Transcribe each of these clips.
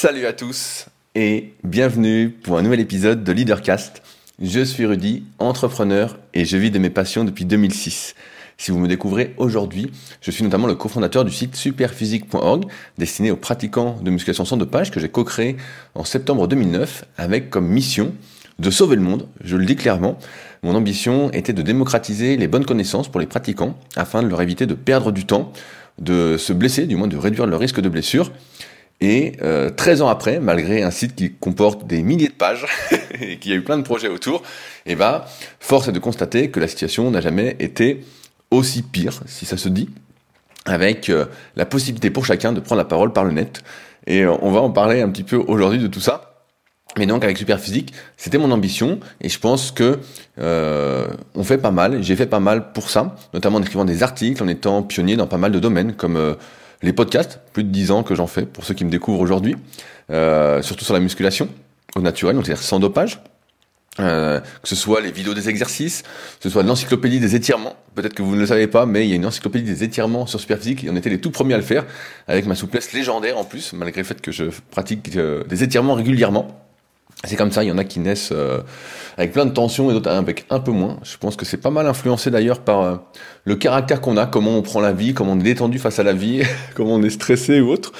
Salut à tous et bienvenue pour un nouvel épisode de Leadercast. Je suis Rudy, entrepreneur et je vis de mes passions depuis 2006. Si vous me découvrez aujourd'hui, je suis notamment le cofondateur du site superphysique.org destiné aux pratiquants de musculation sans dopage que j'ai co-créé en septembre 2009 avec comme mission de sauver le monde, je le dis clairement. Mon ambition était de démocratiser les bonnes connaissances pour les pratiquants afin de leur éviter de perdre du temps, de se blesser, du moins de réduire le risque de blessure. Et euh, 13 ans après, malgré un site qui comporte des milliers de pages et qui a eu plein de projets autour, eh ben, force est de constater que la situation n'a jamais été aussi pire, si ça se dit, avec euh, la possibilité pour chacun de prendre la parole par le net. Et euh, on va en parler un petit peu aujourd'hui de tout ça. Mais donc avec Superphysique, c'était mon ambition et je pense que euh, on fait pas mal. J'ai fait pas mal pour ça, notamment en écrivant des articles, en étant pionnier dans pas mal de domaines comme euh, les podcasts, plus de 10 ans que j'en fais pour ceux qui me découvrent aujourd'hui, euh, surtout sur la musculation au naturel, donc c'est-à-dire sans dopage. Euh, que ce soit les vidéos des exercices, que ce soit l'encyclopédie des étirements. Peut-être que vous ne le savez pas, mais il y a une encyclopédie des étirements sur Superphysique et on était les tout premiers à le faire, avec ma souplesse légendaire en plus, malgré le fait que je pratique euh, des étirements régulièrement. C'est comme ça, il y en a qui naissent avec plein de tensions et d'autres avec un peu moins. Je pense que c'est pas mal influencé d'ailleurs par euh, le caractère qu'on a, comment on prend la vie, comment on est détendu face à la vie, comment on est stressé ou autre.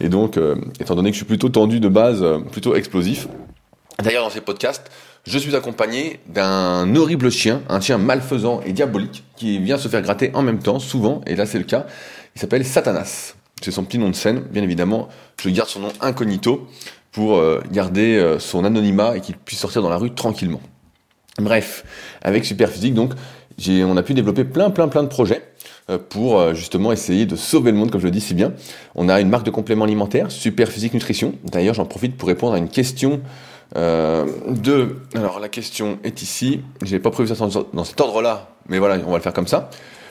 Et donc, euh, étant donné que je suis plutôt tendu de base, plutôt explosif. D'ailleurs, dans ces podcasts, je suis accompagné d'un horrible chien, un chien malfaisant et diabolique, qui vient se faire gratter en même temps, souvent, et là c'est le cas. Il s'appelle Satanas. C'est son petit nom de scène, bien évidemment. Je garde son nom incognito pour euh, garder euh, son anonymat et qu'il puisse sortir dans la rue tranquillement. Bref, avec Superphysique, donc, on a pu développer plein, plein, plein de projets euh, pour justement essayer de sauver le monde, comme je le dis si bien. On a une marque de compléments alimentaires, Superphysique Nutrition. D'ailleurs, j'en profite pour répondre à une question de. Alors, la question est ici. J'ai pas prévu ça dans cet ordre-là, mais voilà, on va le faire comme ça.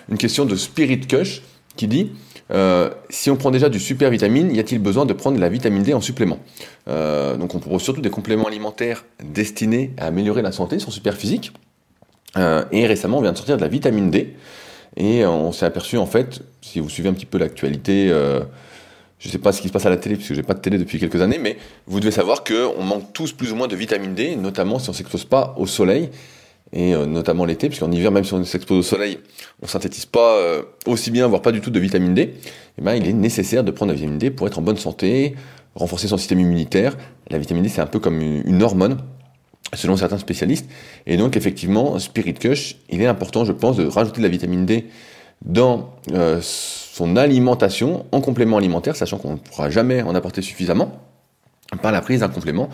Une question de Spirit Kush qui dit euh, si on prend déjà du super vitamine, y a-t-il besoin de prendre de la vitamine D en supplément euh, Donc on propose surtout des compléments alimentaires destinés à améliorer la santé sur super physique. Euh, et récemment, on vient de sortir de la vitamine D. Et on s'est aperçu, en fait, si vous suivez un petit peu l'actualité, je ne sais pas ce qui se passe à la télé, puisque j'ai pas de télé depuis quelques années, mais vous devez savoir qu'on manque tous plus ou moins de vitamine D, notamment si on ne s'expose pas au soleil et euh, notamment l'été, puisqu'en hiver, même si on s'expose au soleil, on synthétise pas euh, aussi bien, voire pas du tout de vitamine D, et eh ben, il est nécessaire de prendre la vitamine D pour être en bonne santé, renforcer son système immunitaire. La vitamine D, c'est un peu comme une, hormone, selon certains spécialistes. Et donc, effectivement, Spirit Kush, il est important, je pense, de rajouter de la vitamine D dans euh, son alimentation, en complément alimentaire, sachant qu'on ne pourra jamais en apporter suffisamment, par la prise d'un complément.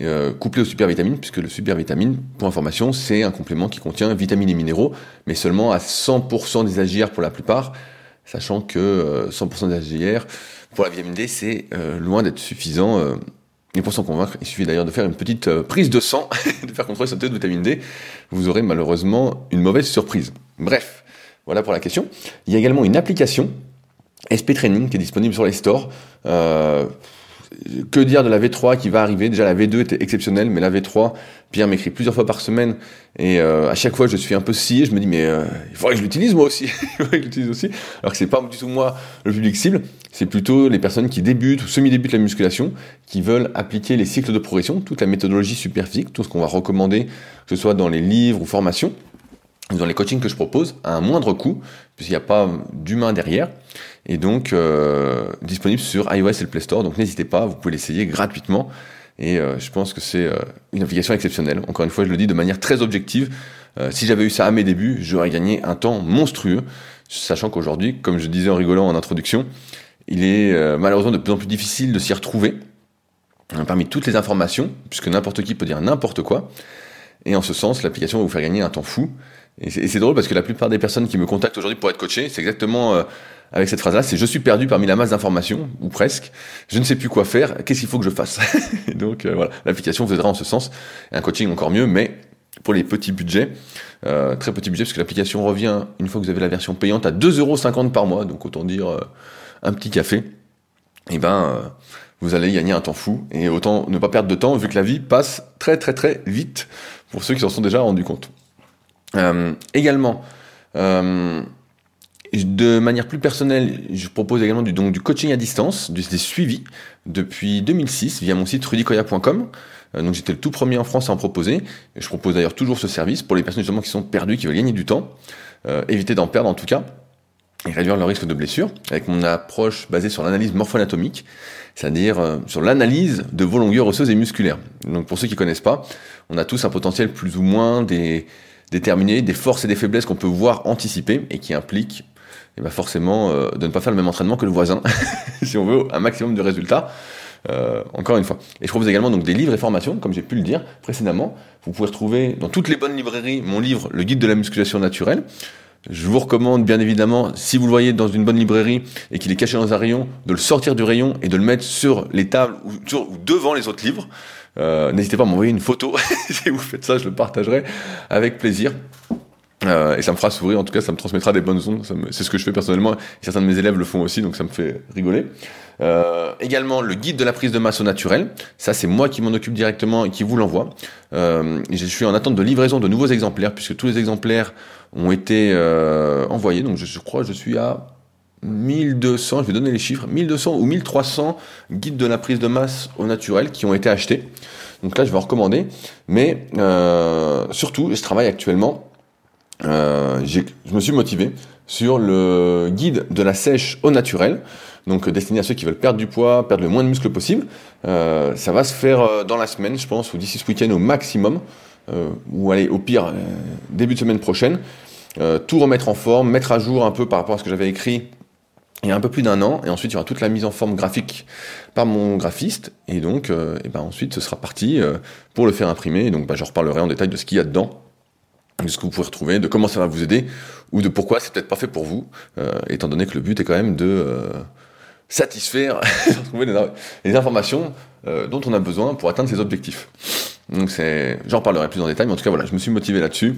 Euh, couplé au supervitamine, puisque le supervitamine, pour information, c'est un complément qui contient vitamines et minéraux, mais seulement à 100% des AGR pour la plupart, sachant que 100% euh, des AGR pour la vitamine D, c'est euh, loin d'être suffisant. et pour s'en convaincre, il suffit d'ailleurs de faire une petite prise de sang, de faire contrôler son taux de vitamine D. Vous aurez malheureusement une mauvaise surprise. Bref, voilà pour la question. Il y a également une application SP Training qui est disponible sur les stores. Euh, que dire de la V3 qui va arriver? Déjà la V2 était exceptionnelle, mais la V3, Pierre m'écrit plusieurs fois par semaine et euh, à chaque fois je suis un peu scié. Je me dis mais euh, il faudrait que je l'utilise moi aussi. il faudrait que je l'utilise aussi. Alors que c'est pas du tout moi le public cible. C'est plutôt les personnes qui débutent ou semi-débutent la musculation, qui veulent appliquer les cycles de progression, toute la méthodologie super physique, tout ce qu'on va recommander, que ce soit dans les livres ou formations dans les coachings que je propose à un moindre coût, puisqu'il n'y a pas d'humain derrière, et donc euh, disponible sur iOS et le Play Store. Donc n'hésitez pas, vous pouvez l'essayer gratuitement. Et euh, je pense que c'est euh, une application exceptionnelle. Encore une fois, je le dis de manière très objective. si j'avais eu ça à mes débuts, j'aurais gagné un temps monstrueux, sachant qu'aujourd'hui, comme je disais en rigolant en introduction, il est malheureusement de plus en plus difficile de s'y retrouver parmi toutes les informations, puisque n'importe qui peut dire n'importe quoi. Et en ce sens, l'application va vous faire gagner un temps fou. Et c'est drôle parce que la plupart des personnes qui me contactent aujourd'hui pour être coaché, c'est exactement euh, avec cette phrase-là, c'est je suis perdu parmi la masse d'informations, ou presque, je ne sais plus quoi faire, qu'est-ce qu'il faut que je fasse? Donc euh, voilà, l'application vous aidera en ce sens, un coaching encore mieux, mais pour les petits budgets, euh, très petits budgets, parce que l'application revient, une fois que vous avez la version payante, à 2,50€ par mois, donc autant dire un petit café, et ben vous allez gagner un temps fou, et autant ne pas perdre de temps, vu que la vie passe très très très vite, pour ceux qui s'en sont déjà rendus compte. Euh, également, euh, De manière plus personnelle, je propose également du, coaching à distance, des suivis depuis 2006 via mon site rudicoya.com. Euh, donc j'étais le tout premier en France à en proposer. Je propose d'ailleurs toujours ce service pour les personnes justement qui sont perdues, qui veulent gagner du temps, éviter d'en perdre en tout cas, et réduire leur risque de blessure, avec mon approche basée sur l'analyse morpho-anatomique, c'est-à-dire sur l'analyse de vos longueurs osseuses et musculaires. Donc pour ceux qui connaissent pas, on a tous un potentiel plus ou moins des, déterminé, des forces et des faiblesses qu'on peut voir anticiper et qui impliquent et ben forcément euh, de ne pas faire le même entraînement que le voisin, si on veut un maximum de résultats. Euh, encore une fois. Et je propose également donc des livres et formations, comme j'ai pu le dire précédemment. Vous pouvez retrouver dans toutes les bonnes librairies mon livre Le guide de la musculation naturelle. Je vous recommande bien évidemment, si vous le voyez dans une bonne librairie et qu'il est caché dans un rayon, de le sortir du rayon et de le mettre sur les tables ou, ou devant les autres livres. Euh, N'hésitez pas à m'envoyer une photo. si vous faites ça, je le partagerai avec plaisir. Euh, et ça me fera sourire, en tout cas ça me transmettra des bonnes ondes, c'est ce que je fais personnellement, certains de mes élèves le font aussi, donc ça me fait rigoler. Euh, également le guide de la prise de masse au naturel, ça c'est moi qui m'en occupe directement et qui vous l'envoie. Je suis en attente de livraison de nouveaux exemplaires, puisque tous les exemplaires ont été envoyés, donc je, je crois que je suis à 1200, je vais donner les chiffres, 1200 ou 1300 guides de la prise de masse au naturel qui ont été achetés. Donc là je vais en recommander, mais euh, surtout je travaille actuellement euh, je me suis motivé sur le guide de la sèche au naturel, donc destiné à ceux qui veulent perdre du poids, perdre le moins de muscles possible. Euh, ça va se faire euh, dans la semaine, je pense, ou d'ici ce week-end au maximum, euh, ou aller au pire début de semaine prochaine. tout remettre en forme, mettre à jour un peu par rapport à ce que j'avais écrit il y a un peu plus d'un an, et ensuite il y aura toute la mise en forme graphique par mon graphiste, et donc et ben ensuite ce sera parti pour le faire imprimer, et donc ben, je reparlerai en détail de ce qu'il y a dedans, de ce que vous pouvez retrouver, de comment ça va vous aider, ou de pourquoi c'est peut-être pas fait pour vous, euh, étant donné que le but est quand même de euh, satisfaire, de trouver les, informations euh, dont on a besoin pour atteindre ses objectifs. Donc c'est, j'en parlerai plus en détail, mais en tout cas voilà, je me suis motivé là-dessus.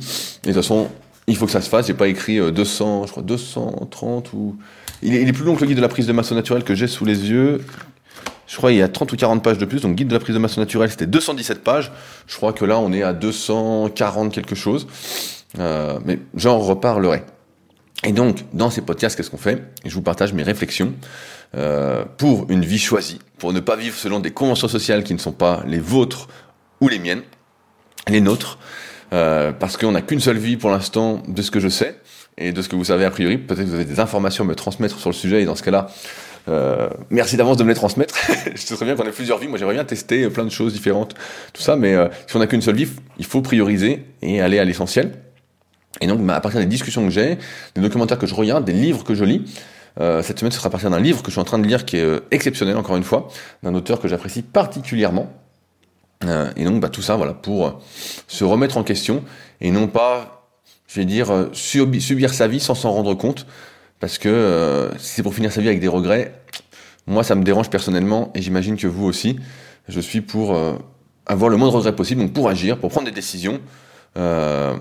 Et de toute façon, il faut que ça se fasse. J'ai pas écrit 200, je crois 230 ou il est, il plus long que le guide de la prise de masse naturelle que j'ai sous les yeux. Je crois qu'il y a 30 ou 40 pages de plus. Donc, guide de la prise de masse naturelle, c'était 217 pages. Je crois que là, on est à 240 quelque chose. Euh, mais j'en reparlerai. Et donc, dans ces podcasts, qu'est-ce qu'on fait? Je vous partage mes réflexions euh, pour une vie choisie, pour ne pas vivre selon des conventions sociales qui ne sont pas les vôtres ou les miennes, les nôtres, euh, parce qu'on n'a qu'une seule vie pour l'instant de ce que je sais et de ce que vous savez a priori. Peut-être que vous avez des informations à me transmettre sur le sujet et dans ce cas-là, euh, merci d'avance de me les transmettre. je sais très bien qu'on a plusieurs vies. Moi, j'aimerais bien tester plein de choses différentes, tout ça. Mais euh, si on n'a qu'une seule vie, il faut prioriser et aller à l'essentiel. Et donc, bah, à partir des discussions que j'ai, des documentaires que je regarde, des livres que je lis, euh, cette semaine, ce sera à partir d'un livre que je suis en train de lire qui est euh, exceptionnel, encore une fois, d'un auteur que j'apprécie particulièrement. Euh, et donc, bah, tout ça, voilà, pour se remettre en question et non pas, je vais dire, subir sa vie sans s'en rendre compte parce que euh, si c'est pour finir sa vie avec des regrets, moi ça me dérange personnellement et j'imagine que vous aussi. Je suis pour euh, avoir le moins de regrets possible, donc pour agir, pour prendre des décisions, euh,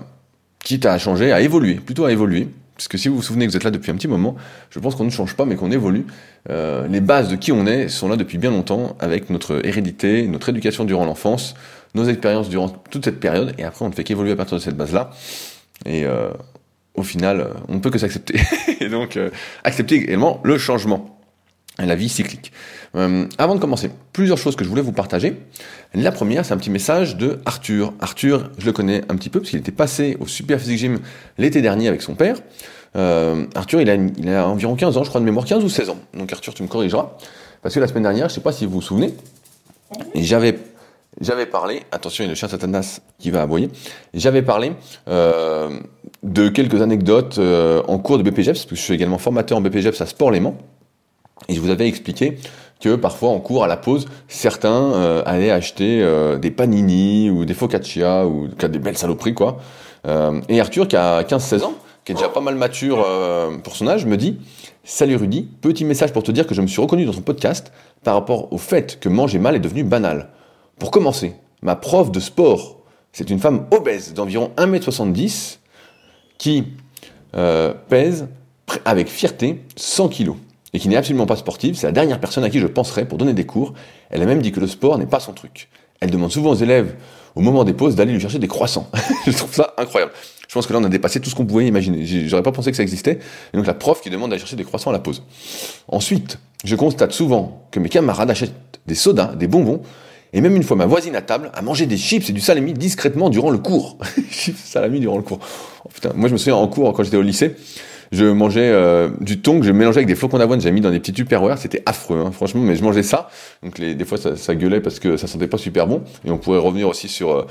quitte à changer, à évoluer, plutôt à évoluer. Parce que si vous vous souvenez que vous êtes là depuis un petit moment, je pense qu'on ne change pas mais qu'on évolue. Euh, les bases de qui on est sont là depuis bien longtemps avec notre hérédité, notre éducation durant l'enfance, nos expériences durant toute cette période et après on ne fait qu'évoluer à partir de cette base-là. Et euh, au final, on ne peut que s'accepter. et donc, euh, accepter également le changement. La vie cyclique. Euh, avant de commencer, plusieurs choses que je voulais vous partager. La première, c'est un petit message de Arthur. Arthur, je le connais un petit peu parce qu'il était passé au Super Physique Gym l'été dernier avec son père. Arthur, il a, a environ 15 ans, je crois de mémoire, 15 ou 16 ans. Donc Arthur, tu me corrigeras. Parce que la semaine dernière, je ne sais pas si vous vous souvenez, j'avais j'avais parlé, attention, il y a le chien Satanas qui va aboyer, j'avais parlé euh, de quelques anecdotes euh, en cours de BPGEPS, parce que je suis également formateur en BPGEPS à Sport Léman, et je vous avais expliqué que parfois en cours à la pause, certains euh, allaient acheter euh, des panini ou des focaccia ou des belles saloperies quoi. Euh, et Arthur qui a 15-16 ans, qui est déjà pas mal mature pour son âge, me dit Salut Rudy, petit message pour te dire que je me suis reconnu dans ton podcast par rapport au fait que manger mal est devenu banal. Pour commencer, ma prof de sport, c'est une femme obèse d'environ 1m70 qui pèse avec fierté 100 kg et qui n'est absolument pas sportive. C'est la dernière personne à qui je penserais pour donner des cours. Elle a même dit que le sport n'est pas son truc. elle demande souvent aux élèves, au moment des pauses, d'aller lui chercher des croissants. je trouve ça incroyable. Je pense que là, on a dépassé tout ce qu'on pouvait imaginer. J'aurais pas pensé que ça existait. Et donc, la prof qui demande d'aller chercher des croissants à la pause. Ensuite, je constate souvent que mes camarades achètent des sodas, des bonbons, et même une fois ma voisine à table a mangé des chips et du salami discrètement durant le cours. chips, salami durant le cours. Oh, putain, moi je me souviens en cours quand j'étais au lycée, je mangeais euh, du thon que je mélangeais avec des flocons d'avoine, j'avais mis dans des petits tupperwares, c'était affreux, hein, franchement, mais je mangeais ça. Donc des fois ça, ça, gueulait parce que ça sentait pas super bon. Et on pourrait revenir aussi sur euh,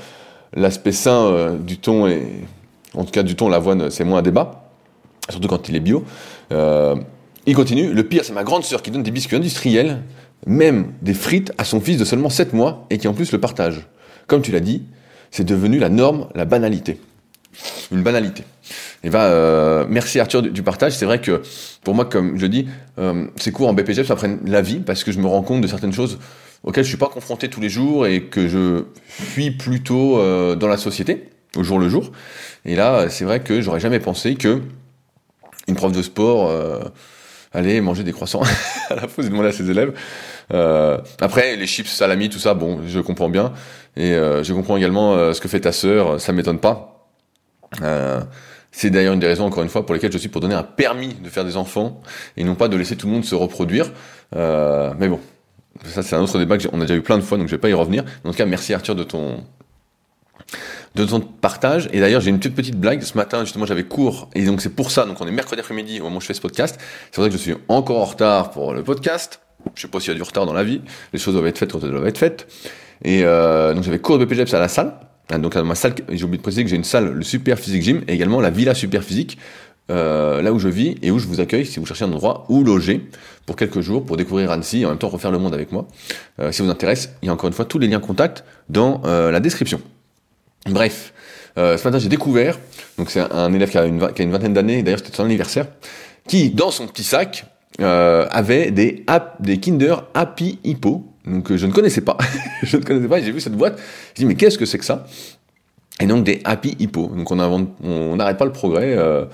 l'aspect sain euh, du thon et en tout cas du thon, l'avoine, c'est moins un débat, surtout quand il est bio. il continue. Le pire, c'est ma grande sœur qui donne des biscuits industriels, même des frites à son fils de seulement 7 mois et qui en plus le partage. Comme tu l'as dit, c'est devenu la norme, la banalité. Une banalité. Et euh, merci Arthur du, partage. C'est vrai que pour moi, comme je dis, euh, ces cours en BPG, ça prenne la vie parce que je me rends compte de certaines choses auxquelles je suis pas confronté tous les jours et que je fuis plutôt euh, dans la société au jour le jour. Et là, c'est vrai que j'aurais jamais pensé que une prof de sport allait manger des croissants à la pause et demander à ses élèves. Après, les chips, salami, tout ça, bon, je comprends bien. Et je comprends également ce que fait ta sœur, ça m'étonne pas. C'est d'ailleurs une des raisons, encore une fois, pour lesquelles je suis pour donner un permis de faire des enfants et non pas de laisser tout le monde se reproduire. Euh, mais bon, ça c'est un autre débat qu'on a déjà eu plein de fois, donc je vais pas y revenir. En tout cas, merci Arthur de ton de ton partage. Et d'ailleurs, j'ai une toute petite blague. Ce matin, justement, j'avais cours. Et donc, c'est pour ça. Donc, on est mercredi après-midi au moment où je fais ce podcast. C'est vrai que je suis encore en retard pour le podcast. Je sais pas s'il y a du retard dans la vie. Les choses doivent être faites quand elles doivent être faites. Et euh, donc, j'avais cours de BPGEPS à la salle. Ah, donc dans ma salle, j'ai oublié de préciser que j'ai une salle, le Super Physique Gym, et également la Villa Super Physique, euh, là où je vis et où je vous accueille si vous cherchez un endroit où loger pour quelques jours pour découvrir Annecy et en même temps refaire le monde avec moi. Euh, si ça vous intéresse, il y a encore une fois tous les liens contact dans euh, la description. Bref, euh, ce matin j'ai découvert, donc c'est un élève qui a une, vingtaine d'années, d'ailleurs c'était son anniversaire, qui dans son petit sac avait des, des Kinder Happy Hippo, donc je ne connaissais pas. je ne connaissais pas, j'ai vu cette boîte. J'ai dit mais qu'est-ce que c'est que ça? Et donc des Happy Hippo. Donc on n'arrête pas le progrès. Euh,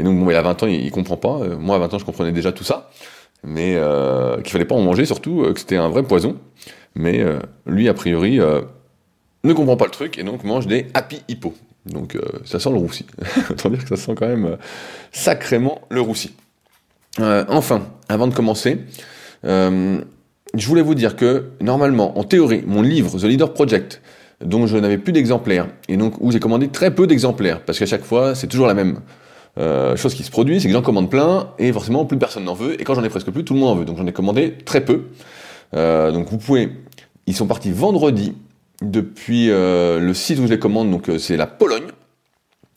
et donc bon, il a 20 ans, il, il comprend pas. Euh, moi à 20 ans, je comprenais déjà tout ça, mais euh, qu'il fallait pas en manger, surtout euh, que c'était un vrai poison. Mais lui a priori ne comprend pas le truc et donc mange des Happy Hippo. Donc ça sent le roussi. Autant dire que ça sent quand même sacrément le roussi. enfin, avant de commencer je voulais vous dire que normalement, en théorie, mon livre The Leader Project, dont je n'avais plus d'exemplaires, et donc où j'ai commandé très peu d'exemplaires, parce qu'à chaque fois, c'est toujours la même euh, chose qui se produit, c'est que j'en commande plein, et forcément, plus personne n'en veut, et quand j'en ai presque plus, tout le monde en veut. Donc j'en ai commandé très peu. Euh, donc vous pouvez... Ils sont partis vendredi, depuis euh, le site où je les commande, donc c'est la Pologne.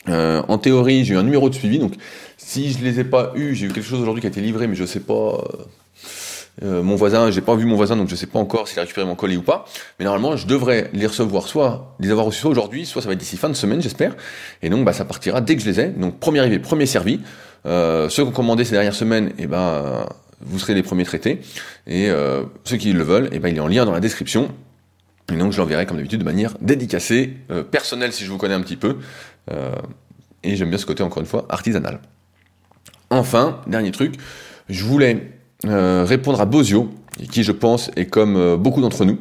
en théorie, j'ai eu un numéro de suivi, donc si je les ai pas eu, j'ai eu quelque chose aujourd'hui qui a été livré, mais je sais pas euh, mon voisin, j'ai pas vu mon voisin, donc je sais pas encore s'il a récupéré mon colis ou pas. Mais normalement, je devrais les recevoir, soit les avoir reçus soit aujourd'hui, soit ça va être d'ici fin de semaine, j'espère. Et donc, bah, ça partira dès que je les ai. Donc, premier arrivé, premier servi. Euh, ceux qui ont commandé ces dernières semaines, eh ben, vous serez les premiers traités. Et euh, ceux qui le veulent, eh ben, il est en lien dans la description. Et donc, je l'enverrai comme d'habitude de manière dédicacée, euh, personnelle si je vous connais un petit peu. Euh, et j'aime bien ce côté, encore une fois, artisanal. Enfin, dernier truc, je voulais euh, répondre à Bozio, qui je pense est comme euh, beaucoup d'entre nous,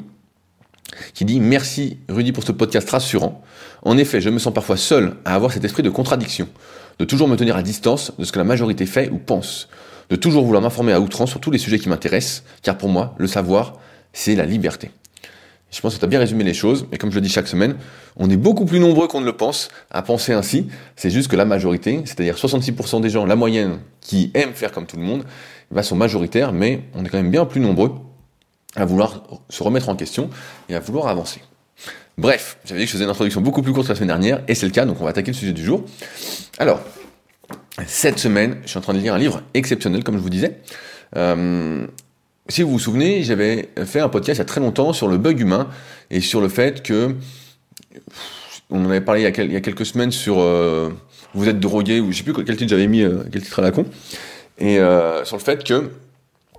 qui dit Merci Rudy pour ce podcast rassurant. En effet, je me sens parfois seul à avoir cet esprit de contradiction, de toujours me tenir à distance de ce que la majorité fait ou pense, de toujours vouloir m'informer à outrance sur tous les sujets qui m'intéressent, car pour moi, le savoir, c'est la liberté. Je pense que tu as bien résumé les choses, et comme je le dis chaque semaine, on est beaucoup plus nombreux qu'on ne le pense à penser ainsi. C'est juste que la majorité, c'est-à-dire 66% des gens, la moyenne, qui aiment faire comme tout le monde, bah, sont majoritaires, mais on est quand même bien plus nombreux à vouloir se remettre en question et à vouloir avancer. Bref, j'avais dit que je faisais une introduction beaucoup plus courte la semaine dernière, et c'est le cas, donc on va attaquer le sujet du jour. Alors, cette semaine, je suis en train de lire un livre exceptionnel, comme je vous disais. Euh, si vous vous souvenez, j'avais fait un podcast il y a très longtemps sur le bug humain et sur le fait que on en avait parlé il y a, quelques semaines sur euh, vous êtes drogué ou je sais plus quel titre j'avais mis, euh, quel titre à la con, et euh, sur le fait que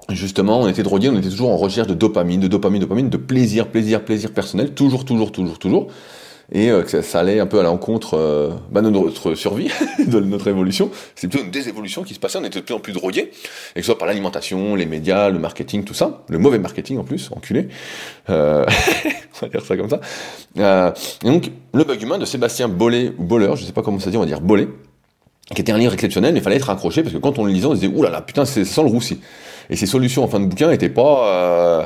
justement on était drogué, on était toujours en recherche de dopamine, de dopamine, dopamine, de plaisir, plaisir, plaisir personnel, toujours, toujours, toujours, toujours. et euh, que ça, allait un peu à l'encontre euh, bah, de notre survie, de notre évolution. C'est plutôt une désévolution qui se passait, on était de plus en plus drogués, et que ce soit par l'alimentation, les médias, le marketing, tout ça, le mauvais marketing en plus, enculé, on va dire ça comme ça. Et donc, le bug humain de Sébastien Bollet, ou Boller, je sais pas comment ça dit, on va dire Bollet, qui était un livre exceptionnel, mais il fallait être accroché, parce que quand on le lisait, on se disait, oulala, putain, c'est sans le roussi. Et ses solutions en fin de bouquin n'étaient pas... Euh,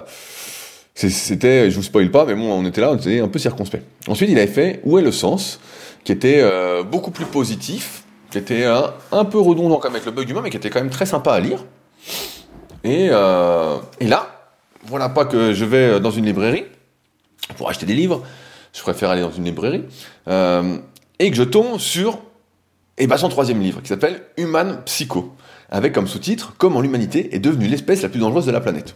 c'était, je vous spoil pas, mais bon, on était là, on était un peu circonspect. Ensuite, il avait fait Où est le sens qui était euh, beaucoup plus positif, qui était un, un peu redondant comme avec le bug humain, mais qui était quand même très sympa à lire. Et, euh, et là, voilà pas que je vais dans une librairie pour acheter des livres, je préfère aller dans une librairie, et que je tombe sur et bah, son troisième livre, qui s'appelle Human Psycho, avec comme sous-titre Comment l'humanité est devenue l'espèce la plus dangereuse de la planète.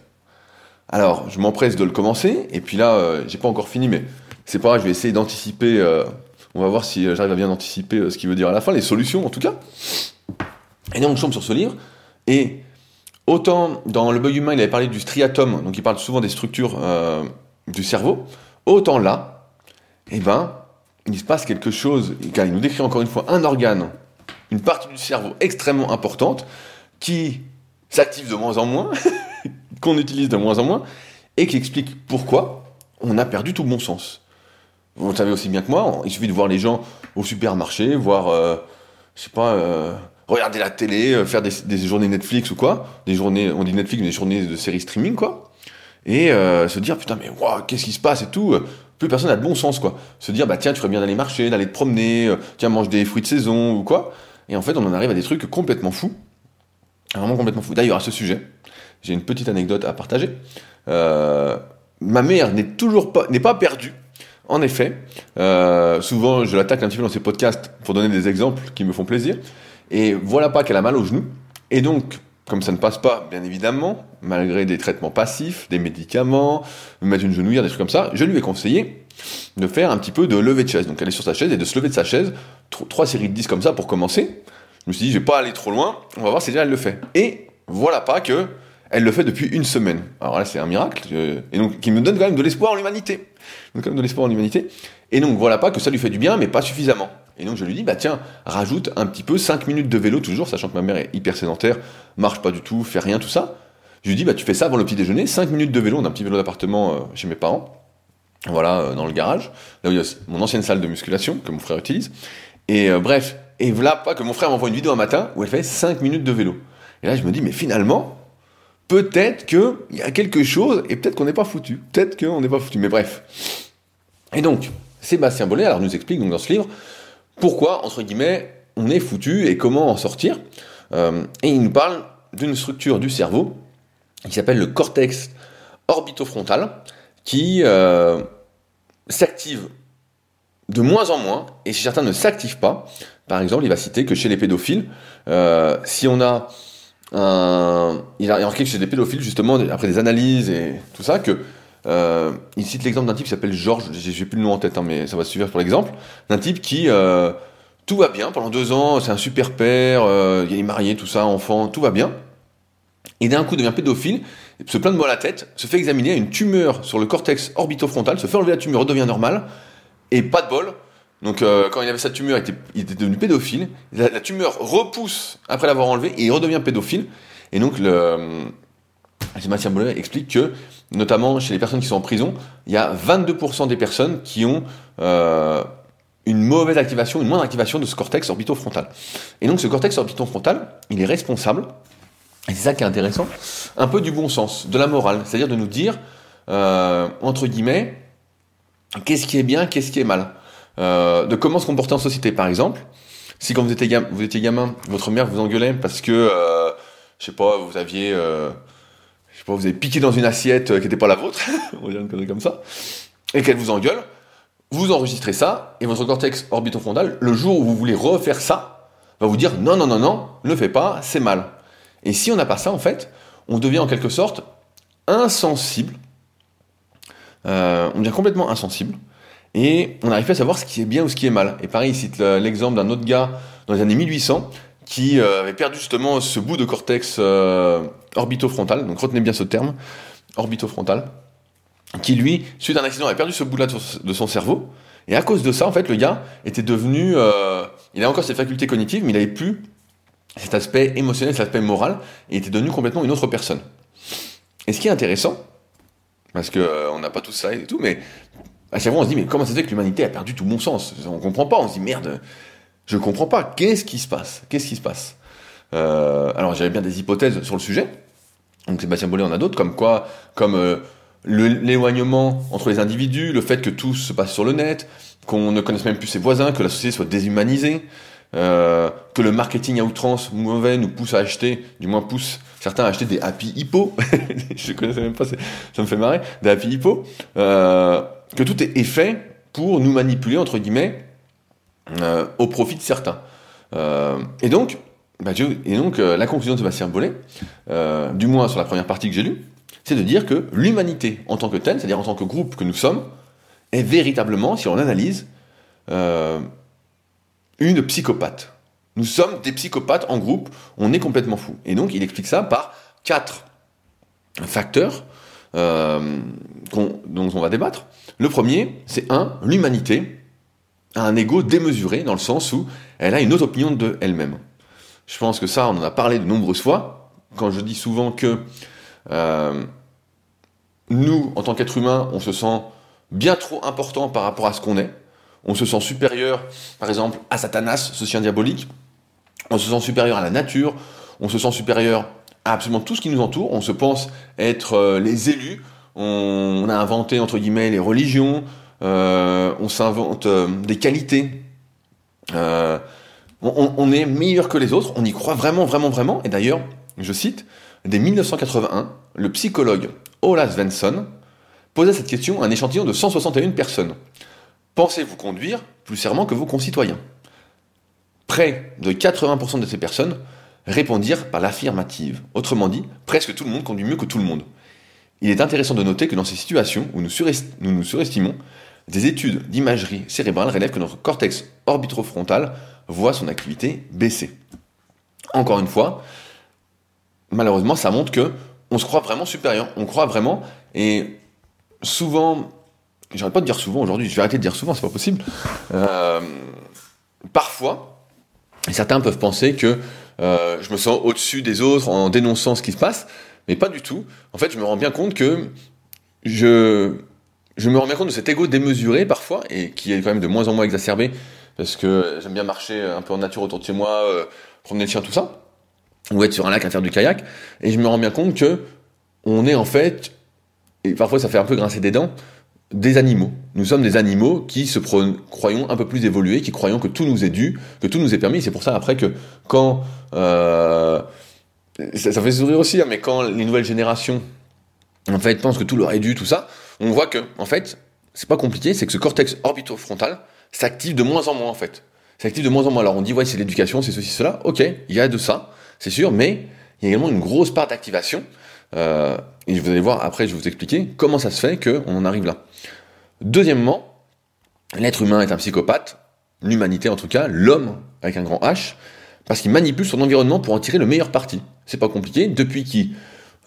Alors, je m'empresse de le commencer, et puis là, euh, j'ai pas encore fini, mais c'est pas grave, je vais essayer d'anticiper. Euh, on va voir si euh, j'arrive à bien anticiper ce qu'il veut dire à la fin, les solutions en tout cas. Et donc, je tombe sur ce livre, et autant dans le bug humain, il avait parlé du striatum, donc il parle souvent des structures du cerveau, autant là, eh ben, il se passe quelque chose, car il nous décrit encore une fois un organe, une partie du cerveau extrêmement importante, qui s'active de moins en moins, qu'on utilise de moins en moins, et qui explique pourquoi on a perdu tout bon sens. Vous le savez aussi bien que moi, il suffit de voir les gens au supermarché, voir, euh, je sais pas, euh, regarder la télé, euh, faire des, journées Netflix ou quoi, des journées, on dit Netflix, mais des journées de séries streaming, quoi, et se dire, putain, mais wow, qu'est-ce qui se passe et tout, personne n'a de bon sens, quoi. Se dire, bah tiens, tu ferais bien d'aller marcher, d'aller te promener, euh, tiens, mange des fruits de saison ou quoi, et en fait, on en arrive à des trucs complètement fous, vraiment complètement fous. D'ailleurs, à ce sujet, j'ai une petite anecdote à partager. Euh, ma mère n'est toujours pas, n'est pas perdue. En effet, euh, souvent je l'attaque un petit peu dans ses podcasts pour donner des exemples qui me font plaisir. Et voilà pas qu'elle a mal au genou. Et donc, comme ça ne passe pas, bien évidemment, malgré des traitements passifs, des médicaments, mettre une genouillère, des trucs comme ça, je lui ai conseillé de faire un petit peu de lever de chaise. Donc est sur sa chaise et de se lever de sa chaise, trois séries de 10 comme ça pour commencer. Je me suis dit, je vais pas aller trop loin, on va voir si déjà elle le fait. Et voilà pas que elle le fait depuis une semaine. Alors là, c'est un miracle, euh, et donc qui me donne quand même de l'espoir en l'humanité. Quand même de l'espoir en l'humanité. Et donc voilà pas que ça lui fait du bien, mais pas suffisamment. Et donc je lui dis, bah tiens, rajoute un petit peu 5 minutes de vélo toujours, sachant que ma mère est hyper sédentaire, marche pas du tout, fait rien, tout ça. Je lui dis, bah tu fais ça avant le petit déjeuner, 5 minutes de vélo, on a un petit vélo d'appartement euh, chez mes parents, voilà, euh, dans le garage, là où il y a mon ancienne salle de musculation que mon frère utilise. Et euh, bref, et voilà pas que mon frère m'envoie une vidéo un matin où elle fait 5 minutes de vélo. Et là je me dis, mais finalement, peut-être qu'il y a quelque chose, et peut-être qu'on n'est pas foutu. Peut-être qu'on n'est pas foutu, mais bref. Et donc, Sébastien Bollet, alors nous explique donc dans ce livre, pourquoi, entre guillemets, on est foutu et comment en sortir. Euh, et il nous parle d'une structure du cerveau qui s'appelle le cortex orbitofrontal, qui euh, s'active de moins en moins, et si certains ne s'activent pas, par exemple, il va citer que chez les pédophiles, euh, si on a un... Il a marqué que chez les pédophiles, justement, après des analyses et tout ça, que euh, il cite l'exemple d'un type qui s'appelle Georges, j'ai plus le nom en tête, hein, mais ça va suffire pour l'exemple, d'un type qui euh, tout va bien pendant deux ans, c'est un super père, euh, il est marié, tout ça, enfant, tout va bien. Et d'un coup devient pédophile, se plaint de moi à la tête, se fait examiner, a une tumeur sur le cortex orbitofrontal, se fait enlever la tumeur, redevient normal, et pas de bol. Donc quand il avait sa tumeur, il était, devenu pédophile. La, tumeur repousse après l'avoir enlevé et il redevient pédophile. Et donc le Sébastien Bollet explique que, notamment chez les personnes qui sont en prison, il y a 22% des personnes qui ont euh, une mauvaise activation, une moindre activation de ce cortex orbitofrontal. Et donc ce cortex orbitofrontal, il est responsable, et c'est ça qui est intéressant, un peu du bon sens, de la morale, c'est-à-dire de nous dire, euh, entre guillemets, qu'est-ce qui est bien, qu'est-ce qui est mal, euh, de comment se comporter en société, par exemple. Si quand vous étiez, gamin, votre mère vous engueulait parce que, euh, je sais pas, vous aviez je sais pas, vous avez piqué dans une assiette qui n'était pas la vôtre, on va dire une connerie comme ça, et qu'elle vous engueule, vous enregistrez ça, et votre cortex orbitofrontal, le jour où vous voulez refaire ça, va vous dire non, non, non, non, ne le fais pas, c'est mal. Et si on n'a pas ça, en fait, on devient en quelque sorte insensible, euh, on devient complètement insensible, et on n'arrive pas à savoir ce qui est bien ou ce qui est mal. Et pareil, il cite l'exemple d'un autre gars dans les années 1800, qui euh, avait perdu justement ce bout de cortex euh, orbitofrontal, donc retenez bien ce terme, orbitofrontal, qui lui, suite à un accident, avait perdu ce bout-là de son cerveau, Et à cause de ça, en fait, le gars était devenu, euh, il a encore ses facultés cognitives, mais il avait plus cet aspect émotionnel, cet aspect moral, et il était devenu complètement une autre personne. Et ce qui est intéressant, parce que euh, n'a pas tout ça et tout, mais à chaque fois on se dit mais comment ça fait que l'humanité a perdu tout bon sens? On comprend pas, on se dit merde, je comprends pas, qu'est-ce qui se passe? Qu'est-ce qui se passe? Alors j'avais bien des hypothèses sur le sujet, donc Sébastien Bollet en a d'autres, comme quoi, comme euh, l'éloignement entre les individus, le fait que tout se passe sur le net, qu'on ne connaisse même plus ses voisins, que la société soit déshumanisée, euh, que le marketing à outrance mauvais nous pousse à acheter, du moins pousse certains à acheter des happy hippo, je connaissais même pas, ça me fait marrer, des happy hippo, euh, que tout est fait pour nous manipuler entre guillemets euh, au profit de certains. Euh, et donc, bah, et donc euh, la conclusion de Sébastien Bollet, du moins sur la première partie que j'ai lue, c'est de dire que l'humanité en tant que telle, c'est-à-dire en tant que groupe que nous sommes, est véritablement, si on analyse, euh, une psychopathe. Nous sommes des psychopathes en groupe, on est complètement fou. Et donc il explique ça par quatre facteurs euh, dont on va débattre. Le premier, c'est un, l'humanité a un ego démesuré dans le sens où elle a une autre opinion de elle-même. Je pense que ça, on en a parlé de nombreuses fois. Quand je dis souvent que euh, nous, en tant qu'être humain, on se sent bien trop important par rapport à ce qu'on est. On se sent supérieur, par exemple, à Satanas, ce chien diabolique. On se sent supérieur à la nature. On se sent supérieur à absolument tout ce qui nous entoure. On se pense être euh, les élus. On, a inventé, entre guillemets, les religions. Euh, on s'invente des qualités. On, est meilleur que les autres. On y croit vraiment, vraiment, vraiment. Et d'ailleurs, je cite, dès 1981, le psychologue Ola Svensson posait cette question à un échantillon de 161 personnes. Pensez-vous conduire plus serment que vos concitoyens? Près de 80% de ces personnes répondirent par l'affirmative. Autrement dit, presque tout le monde conduit mieux que tout le monde. Il est intéressant de noter que dans ces situations où nous, nous, nous surestimons, des études d'imagerie cérébrale révèlent que notre cortex orbitofrontal voit son activité baisser. Encore une fois, malheureusement, ça montre que on se croit vraiment supérieur. On croit vraiment, et souvent, j'arrête pas de dire souvent aujourd'hui, je vais arrêter de dire souvent, c'est pas possible. Euh, parfois, certains peuvent penser que euh, je me sens au-dessus des autres en dénonçant ce qui se passe, mais pas du tout. En fait, je me rends bien compte que je, je me rends bien compte de cet ego démesuré parfois, et qui est quand même de moins en moins exacerbé, parce que j'aime bien marcher un peu en nature autour de chez moi, euh, promener le chien, tout ça ou être sur un lac à faire du kayak, et je me rends bien compte que on est en fait, et parfois ça fait un peu grincer des dents, des animaux. Nous sommes des animaux qui se croyons un peu plus évolués, qui croyons que tout nous est dû, que tout nous est permis. C'est pour ça après que quand euh, ça, fait sourire aussi, hein, mais quand les nouvelles générations en fait pensent que tout leur est dû, tout ça, on voit que en fait c'est pas compliqué, c'est que ce cortex orbitofrontal s'active de moins en moins en fait. S'active de moins en moins. Alors on dit ouais c'est l'éducation, c'est ceci, cela. Ok, il y a de ça c'est sûr, mais il y a également une grosse part d'activation. Euh, et vous allez voir, après, je vais vous expliquer comment ça se fait qu'on en arrive là. Deuxièmement, l'être humain est un psychopathe, l'humanité en tout cas, l'homme avec un grand H, parce qu'il manipule son environnement pour en tirer le meilleur parti. C'est pas compliqué, depuis, qui,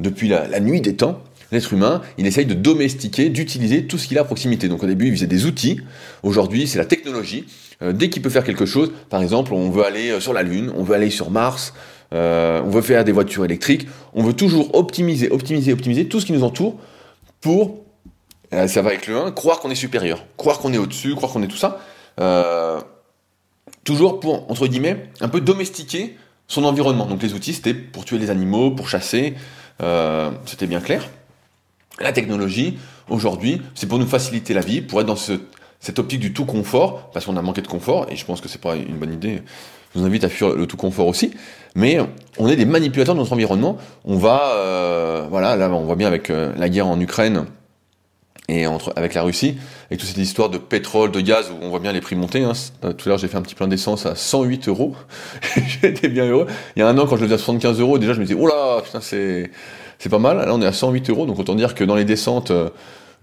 depuis la, nuit des temps, l'être humain, il essaye de domestiquer, d'utiliser tout ce qu'il a à proximité. Donc au début, il faisait des outils, aujourd'hui, c'est la technologie. Euh, dès qu'il peut faire quelque chose, par exemple, on veut aller euh, sur la Lune, on veut aller sur Mars, euh, on veut faire des voitures électriques, on veut toujours optimiser, optimiser, optimiser tout ce qui nous entoure pour, ça va avec le 1, croire qu'on est supérieur, croire qu'on est au-dessus, croire qu'on est tout ça. Toujours pour, entre guillemets, un peu domestiquer son environnement. Donc les outils, c'était pour tuer les animaux, pour chasser, c'était bien clair. La technologie, aujourd'hui, c'est pour nous faciliter la vie, pour être dans cette optique du tout confort, parce qu'on a manqué de confort, et je pense que c'est pas une bonne idée je vous invite à fuir le tout confort aussi. Mais on est des manipulateurs de notre environnement. On va, euh, voilà, là on voit bien avec euh, la guerre en Ukraine et entre, avec la Russie, et toute cette histoire de pétrole, de gaz, où on voit bien les prix monter. Hein. Tout à l'heure, j'ai fait un petit plein d'essence à 108 euros. J'étais bien heureux. Il y a un an, quand je le faisais à 75 euros, déjà, je me disais, oh là, putain, c'est, c'est pas mal. Là, on est à 108 euros, donc autant dire que dans les descentes, euh,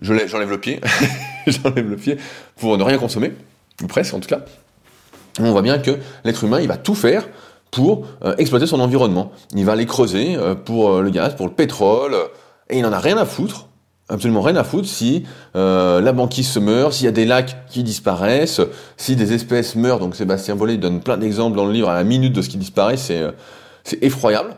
j'enlève le pied. j'enlève le pied pour ne rien consommer, ou presque en tout cas on voit bien que l'être humain, il va tout faire pour euh, exploiter son environnement. Il va aller creuser euh, pour le gaz, pour le pétrole, et il n'en a rien à foutre absolument rien à foutre si la banquise se meurt, s'il y a des lacs qui disparaissent, si des espèces meurent. Donc Sébastien Bollet donne plein d'exemples dans le livre à la minute de ce qui disparaît, c'est effroyable.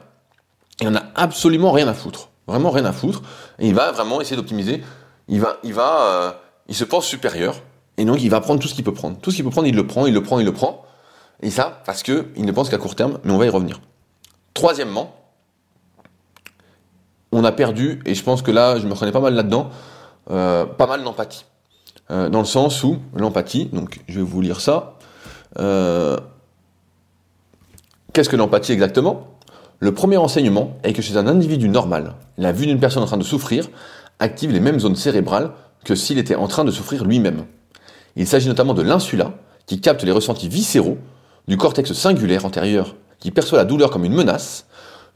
Il en a absolument rien à foutre, vraiment rien à foutre. Et il va vraiment essayer d'optimiser. Il va, il va, euh, il se pense supérieur. Et donc il va prendre tout ce qu'il peut prendre. Tout ce qu'il peut prendre, il le prend, il le prend, il le prend. Et ça parce que il ne pense qu'à court terme. Mais on va y revenir. Troisièmement, on a perdu, et je pense que là, je me reconnais pas mal là-dedans, euh, pas mal d'empathie. Euh, dans le sens où l'empathie, donc je vais vous lire ça. Qu'est-ce que l'empathie exactement? Le premier enseignement est que chez un individu normal, la vue d'une personne en train de souffrir active les mêmes zones cérébrales que s'il était en train de souffrir lui-même. Il s'agit notamment de l'insula, qui capte les ressentis viscéraux, du cortex singulaire antérieur, qui perçoit la douleur comme une menace,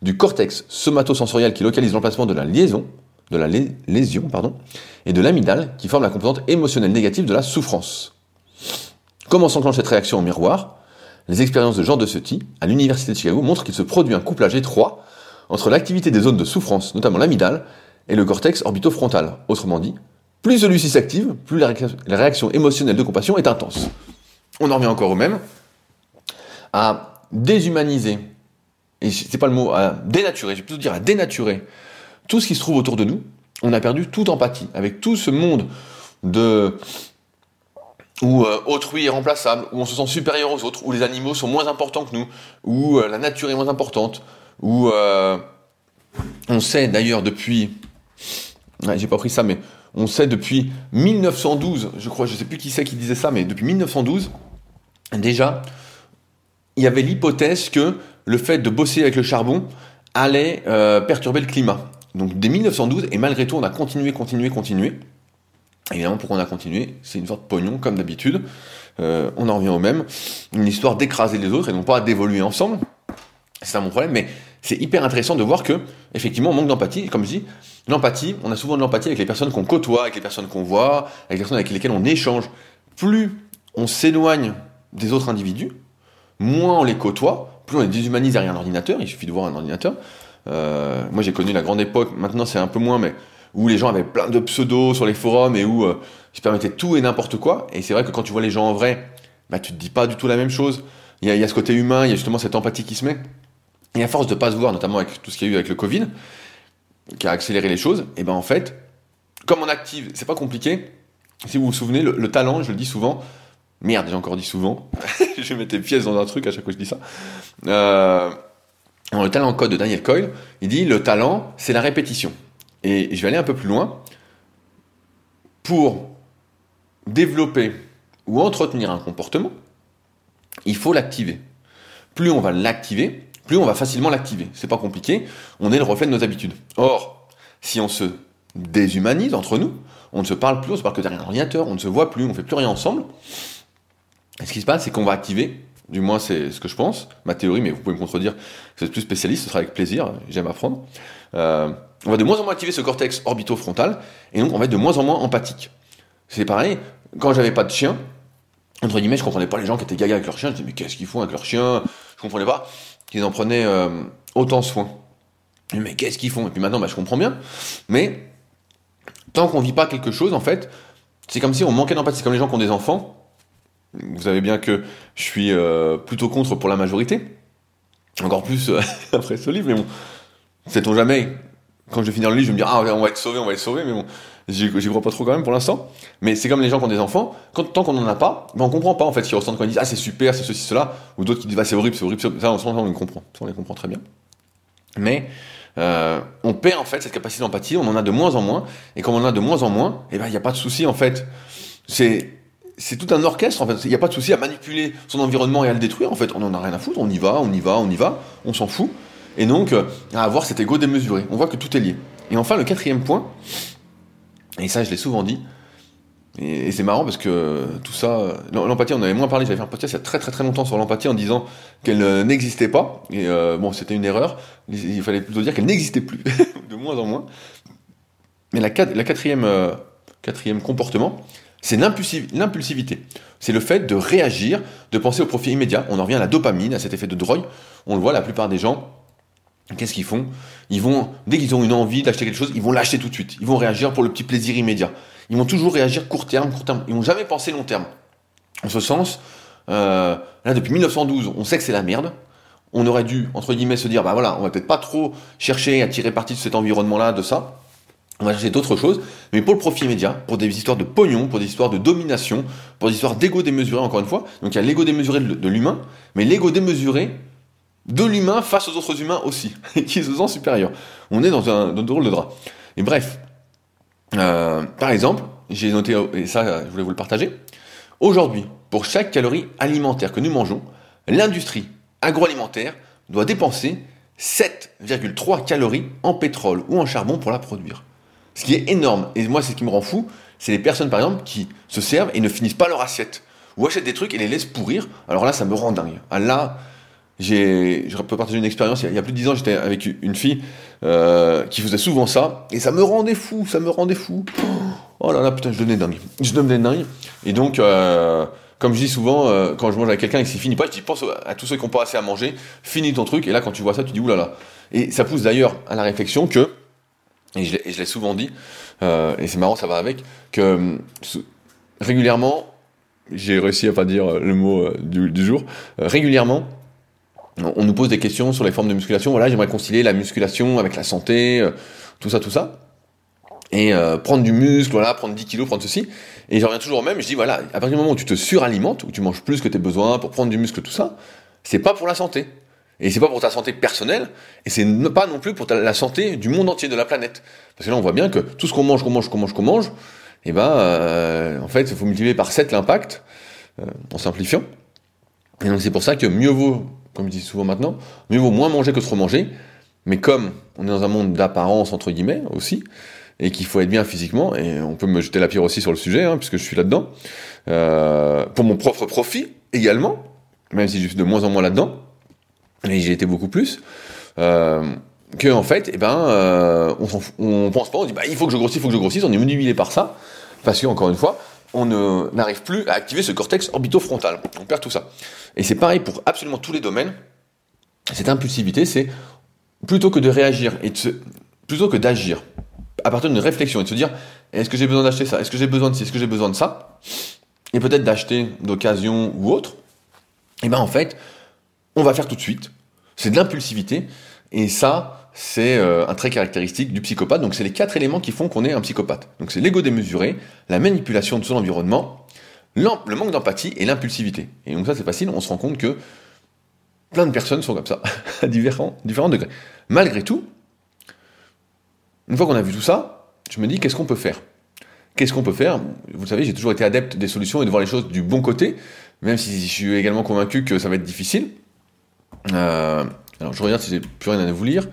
du cortex somatosensoriel qui localise l'emplacement de la lésion, et de l'amygdale qui forme la composante émotionnelle négative de la souffrance. Comment s'enclenche cette réaction en miroir? Les expériences de Jean de Seti à l'université de Chicago montrent qu'il se produit un couplage étroit entre l'activité des zones de souffrance, notamment l'amygdale, et le cortex orbitofrontal. Autrement dit, plus celui-ci s'active, plus la réaction émotionnelle de compassion est intense. On en revient encore au même, à déshumaniser et c'est pas le mot, à dénaturer, je vais plutôt dire à dénaturer tout ce qui se trouve autour de nous, on a perdu toute empathie avec tout ce monde de où euh, autrui est remplaçable, où on se sent supérieur aux autres, où les animaux sont moins importants que nous, où euh, la nature est moins importante, où euh, on sait d'ailleurs depuis, j'ai pas pris ça, mais on sait depuis 1912, je crois, je sais plus qui c'est qui disait ça, mais depuis 1912, déjà, il y avait l'hypothèse que le fait de bosser avec le charbon allait perturber le climat. Donc dès 1912, et malgré tout, on a continué, continué, continué. Évidemment, pourquoi on a continué C'est une sorte de pognon, comme d'habitude. Euh, on en revient au même. Une histoire d'écraser les autres et non pas d'évoluer ensemble. C'est ça mon problème, mais c'est hyper intéressant de voir que, effectivement, on manque d'empathie. Comme je dis, l'empathie, on a souvent de l'empathie avec les personnes qu'on côtoie, avec les personnes qu'on voit, avec les personnes avec lesquelles on échange. Plus on s'éloigne des autres individus, moins on les côtoie, plus on les déshumanise derrière un ordinateur, il suffit de voir un ordinateur. Euh, moi j'ai connu la grande époque, maintenant c'est un peu moins, mais où les gens avaient plein de pseudos sur les forums et où euh, ils permettaient tout et n'importe quoi. Et c'est vrai que quand tu vois les gens en vrai, bah tu te dis pas du tout la même chose. Il y a, ce côté humain, il y a justement cette empathie qui se met. Et à force de pas se voir, notamment avec tout ce qu'il y a eu avec le Covid, qui a accéléré les choses, et ben en fait, comme on active, c'est pas compliqué. Si vous vous souvenez, le talent, je le dis souvent, Merde, j'ai encore dit souvent. je mettre des pièces dans un truc à chaque fois que je dis ça. Euh, le talent code de Daniel Coyle, il dit le talent, c'est la répétition. Et je vais aller un peu plus loin. Pour développer ou entretenir un comportement, il faut l'activer. Plus on va l'activer, plus on va facilement l'activer. C'est pas compliqué, on est le reflet de nos habitudes. Or, si on se déshumanise entre nous, on ne se parle plus, on se parle que derrière un ordinateur, on ne se voit plus, on ne fait plus rien ensemble, et ce qui se passe, c'est qu'on va activer, du moins c'est ce que je pense, ma théorie, mais vous pouvez me contredire, vous êtes plus spécialiste, ce sera avec plaisir, j'aime apprendre. Euh, on va de moins en moins activer ce cortex orbitofrontal, et donc on va être de moins en moins empathique. C'est pareil, quand j'avais pas de chien, entre guillemets, je comprenais pas les gens qui étaient gaga avec leur chien, je disais mais qu'est-ce qu'ils font avec leur chien Je comprenais pas qu'ils en prenaient euh, autant soin. Mais qu'est-ce qu'ils font? Et puis maintenant, bah, je comprends bien. Mais tant qu'on vit pas quelque chose, en fait, c'est comme si on manquait d'empathie. C'est comme les gens qui ont des enfants. Vous savez bien que je suis euh, plutôt contre pour la majorité. Encore plus euh, après ce livre, mais bon, sait-on jamais. Quand je vais finir le livre, je me dire, ah, on va être sauvé, on va être sauvé, mais bon, j'y crois pas trop quand même pour l'instant. Mais c'est comme les gens qui ont des enfants, quand, tant qu'on n'en a pas, ben on comprend pas en fait ce ressentent quand ils disent, ah, c'est super, c'est ceci, cela, ou d'autres qui disent, ah, c'est horrible, c'est horrible, ça, on, on les comprend, on les comprend très bien. Mais, euh, on perd en fait cette capacité d'empathie, on en a de moins en moins, et comme on en a de moins en moins, eh ben il n'y a pas de souci en fait. C'est c'est tout un orchestre en fait. Il n'y a pas de souci à manipuler son environnement et à le détruire en fait. On en a rien à foutre. On y va, on y va, on y va. On s'en fout. Et donc euh, à avoir cet ego démesuré. On voit que tout est lié. Et enfin le quatrième point. Et ça je l'ai souvent dit. Et, c'est marrant parce que tout ça, euh, l'empathie, on avait moins parlé. J'avais fait un podcast il y a très très très longtemps sur l'empathie en disant qu'elle euh, n'existait pas. Et bon, c'était une erreur. Il fallait plutôt dire qu'elle n'existait plus, de moins en moins. Mais la quatrième, quatrième comportement, c'est l'impulsivité. C'est le fait de réagir, de penser au profit immédiat. On en revient à la dopamine, à cet effet de drogue. On le voit, la plupart des gens qu'est-ce qu'ils font? Ils vont, dès qu'ils ont une envie d'acheter quelque chose, ils vont l'acheter tout de suite. Ils vont réagir pour le petit plaisir immédiat. Ils vont toujours réagir court terme, court terme. Ils vont jamais penser long terme. En ce sens, euh, là depuis 1912, on sait que c'est la merde. On aurait dû, entre guillemets, se dire, bah voilà, on va peut-être pas trop chercher à tirer parti de cet environnement-là, de ça. On va chercher d'autres choses, mais pour le profit immédiat, pour des histoires de pognon, pour des histoires de domination, pour des histoires d'ego démesuré, encore une fois. Donc il y a l'ego démesuré de l'humain, mais l'ego démesuré de l'humain face aux autres humains aussi, qui se sent supérieur. On est dans un, dans rôle de drap. Et bref, euh, par exemple, j'ai noté, et ça je voulais vous le partager, aujourd'hui, pour chaque calorie alimentaire que nous mangeons, l'industrie agroalimentaire doit dépenser 7,3 calories en pétrole ou en charbon pour la produire. Ce qui est énorme. Et moi, c'est ce qui me rend fou, c'est les personnes, par exemple, qui se servent et ne finissent pas leur assiette. Ou achètent des trucs et les laissent pourrir. Alors là, ça me rend dingue. Ah, là, je peux partager une expérience. Il y a plus de 10 ans, j'étais avec une fille euh, qui faisait souvent ça, et ça me rendait fou, ça me rendait fou. Oh là là, putain, je devenais dingue. Je devenais dingue. Et donc, euh, comme je dis souvent, euh, quand je mange avec quelqu'un et que c'est fini pas, je dis pense à tous ceux qui n'ont pas assez à manger, finis ton truc. Et là, quand tu vois ça, tu dis oulala. Et ça pousse d'ailleurs à la réflexion que, et je l'ai souvent dit, et c'est marrant, ça va avec, que régulièrement, j'ai réussi à pas dire le mot du, jour, régulièrement, on nous pose des questions sur les formes de musculation. Voilà, j'aimerais concilier la musculation avec la santé, euh, tout ça, tout ça. Et euh, prendre du muscle, voilà, prendre 10 kilos, prendre ceci. Et je reviens toujours au même, je dis voilà, à partir du moment où tu te suralimentes, où tu manges plus que tes besoins pour prendre du muscle, tout ça, c'est pas pour la santé. Et c'est pas pour ta santé personnelle, et c'est pas non plus pour la santé du monde entier, de la planète. Parce que là, on voit bien que tout ce qu'on mange, qu'on mange, qu'on mange, qu'on mange, et eh ben, euh, en fait, il faut multiplier par 7 l'impact, en simplifiant. Et donc c'est pour ça que mieux vaut comme je dis souvent maintenant, mieux vaut moins manger que trop manger, mais comme on est dans un monde d'apparence, entre guillemets, aussi, et qu'il faut être bien physiquement, et on peut me jeter la pierre aussi sur le sujet, hein, puisque je suis là-dedans, euh, pour mon propre profit également, même si je suis de moins en moins là-dedans, et j'ai été beaucoup plus, euh, que en fait, eh ben, euh, on, pense pas, on dit bah, il faut que je grossisse, il faut que je grossisse, on est manipulé par ça, parce que encore une fois, on n'arrive plus à activer ce cortex orbitofrontal. On perd tout ça. Et c'est pareil pour absolument tous les domaines. Cette impulsivité, c'est plutôt que de réagir et de plutôt que d'agir à partir d'une réflexion et de se dire est-ce que j'ai besoin d'acheter ça? Est-ce que j'ai besoin de ci? Est-ce que j'ai besoin de ça? Et peut-être d'acheter d'occasion ou autre. Et eh ben en fait, on va faire tout de suite. C'est de l'impulsivité. Et ça, c'est euh, un trait caractéristique du psychopathe. Donc c'est les quatre éléments qui font qu'on est un psychopathe. Donc c'est l'ego démesuré, la manipulation de son environnement, le manque d'empathie et l'impulsivité. Et donc ça c'est facile, on se rend compte que plein de personnes sont comme ça, à différents, différents degrés. Malgré tout, une fois qu'on a vu tout ça, je me dis qu'est-ce qu'on peut faire? Qu'est-ce qu'on peut faire? Vous savez, j'ai toujours été adepte des solutions et de voir les choses du bon côté, même si je suis également convaincu que ça va être difficile. Euh, alors je regarde si j'ai plus rien à vous lire.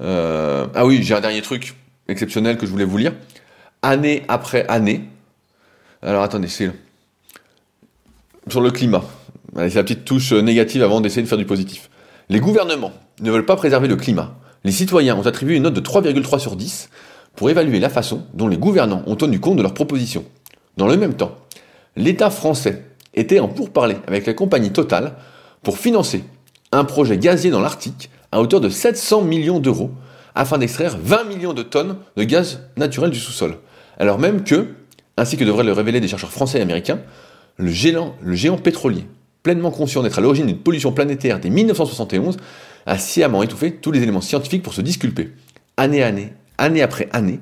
Euh, ah oui, j'ai un dernier truc exceptionnel que je voulais vous lire. Année après année. Alors attendez, c'est sur le climat. C'est la petite touche négative avant d'essayer de faire du positif. Les gouvernements ne veulent pas préserver le climat. Les citoyens ont attribué une note de 3,3 sur 10 pour évaluer la façon dont les gouvernants ont tenu compte de leurs propositions. Dans le même temps, l'État français était en pourparlers avec la compagnie Total pour financer un projet gazier dans l'Arctique à hauteur de 700 millions d'euros afin d'extraire 20 millions de tonnes de gaz naturel du sous-sol. Alors même que, ainsi que devraient le révéler des chercheurs français et américains, le géant, le géant pétrolier, pleinement conscient d'être à l'origine d'une pollution planétaire dès 1971, a sciemment étouffé tous les éléments scientifiques pour se disculper. Année à année, année après année,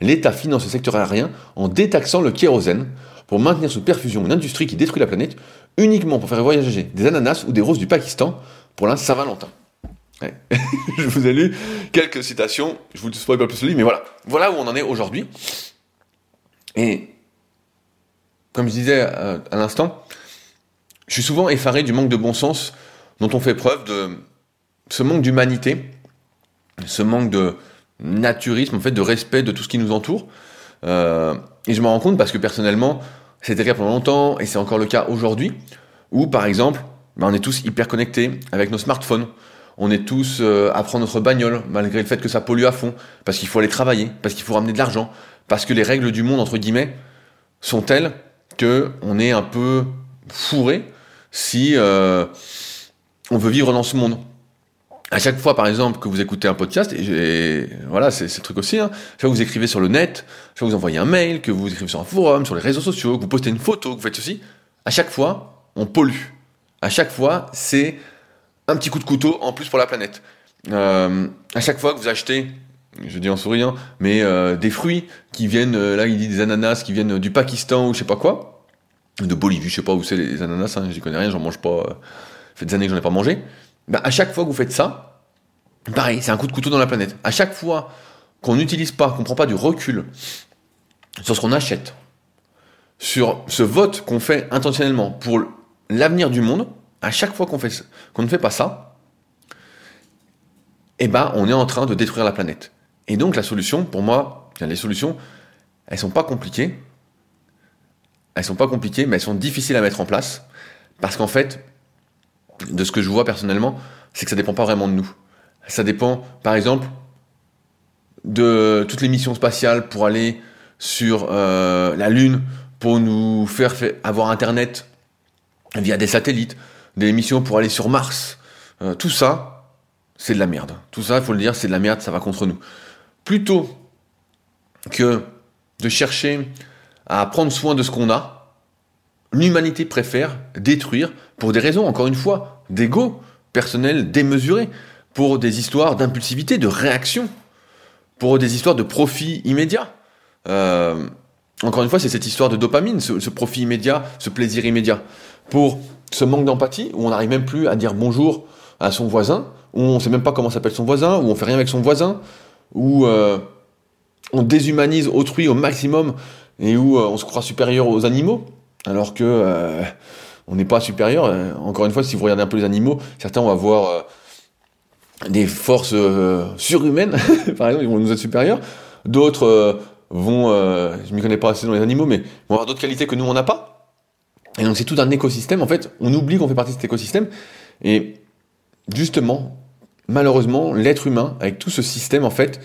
l'État finance le secteur aérien en détaxant le kérosène pour maintenir sous perfusion une industrie qui détruit la planète uniquement pour faire voyager des ananas ou des roses du Pakistan pour la Saint-Valentin. je vous ai lu quelques citations, je vous spoil pas plus le mais voilà. Voilà où on en est aujourd'hui. Et, comme je disais euh, à, l'instant, je suis souvent effaré du manque de bon sens dont on fait preuve, de ce manque d'humanité, ce manque de naturisme, en fait, de respect de tout ce qui nous entoure. Euh, et je m'en rends compte parce que personnellement, c'était le cas pendant longtemps, et c'est encore le cas aujourd'hui, où par exemple, ben, on est tous hyper connectés avec nos smartphones. On est tous euh, à prendre notre bagnole, malgré le fait que ça pollue à fond, parce qu'il faut aller travailler, parce qu'il faut ramener de l'argent, parce que les règles du monde, entre guillemets, sont telles que on est un peu fourré si euh, on veut vivre dans ce monde. à chaque fois, par exemple, que vous écoutez un podcast, et, voilà, c'est le truc aussi, hein, que vous écrivez sur le net, chaque fois que vous envoyez un mail, que vous écrivez sur un forum, sur les réseaux sociaux, que vous postez une photo, que vous faites ceci, à chaque fois, on pollue. À chaque fois, c'est un petit coup de couteau en plus pour la planète. Euh, à chaque fois que vous achetez, je dis en souriant, mais euh, des fruits qui viennent, euh, là il dit des ananas qui viennent du Pakistan ou je sais pas quoi, de Bolivie, je sais pas où c'est les ananas, hein, j'y connais rien, j'en mange pas, euh, ça fait des années que j'en ai pas mangé. Bah, à chaque fois que vous faites ça, pareil, c'est un coup de couteau dans la planète. À chaque fois qu'on n'utilise pas, qu'on prend pas du recul sur ce qu'on achète, sur ce vote qu'on fait intentionnellement pour l'avenir du monde, à chaque fois qu'on ne fait pas ça, eh ben, on est en train de détruire la planète. Et donc, la solution, pour moi, les solutions, elles sont pas compliquées. Elles sont pas compliquées, mais elles sont difficiles à mettre en place. Parce qu'en fait, de ce que je vois personnellement, c'est que ça dépend pas vraiment de nous. Ça dépend, par exemple, de toutes les missions spatiales pour aller sur euh, la Lune, pour nous faire, avoir Internet via des satellites, des missions pour aller sur Mars. Euh, tout ça, c'est de la merde. Tout ça, il faut le dire, c'est de la merde, ça va contre nous. Plutôt que de chercher à prendre soin de ce qu'on a, l'humanité préfère détruire pour des raisons, encore une fois, d'ego personnel démesuré, pour des histoires d'impulsivité, de réaction, pour des histoires de profit immédiat. Euh, encore une fois, c'est cette histoire de dopamine, ce, profit immédiat, ce plaisir immédiat. Pour ce manque d'empathie, où on n'arrive même plus à dire bonjour à son voisin, où on ne sait même pas comment s'appelle son voisin, où on fait rien avec son voisin, où euh, on déshumanise autrui au maximum et où euh, on se croit supérieur aux animaux, alors que euh, on n'est pas supérieur. Encore une fois, si vous regardez un peu les animaux, certains vont avoir des forces surhumaines, par exemple, ils vont nous être supérieurs. D'autres vont, je m'y connais pas assez dans les animaux, mais vont avoir d'autres qualités que nous on n'a pas. Et donc c'est tout un écosystème. En fait, on oublie qu'on fait partie de cet écosystème. Et justement, malheureusement, l'être humain, avec tout ce système, en fait,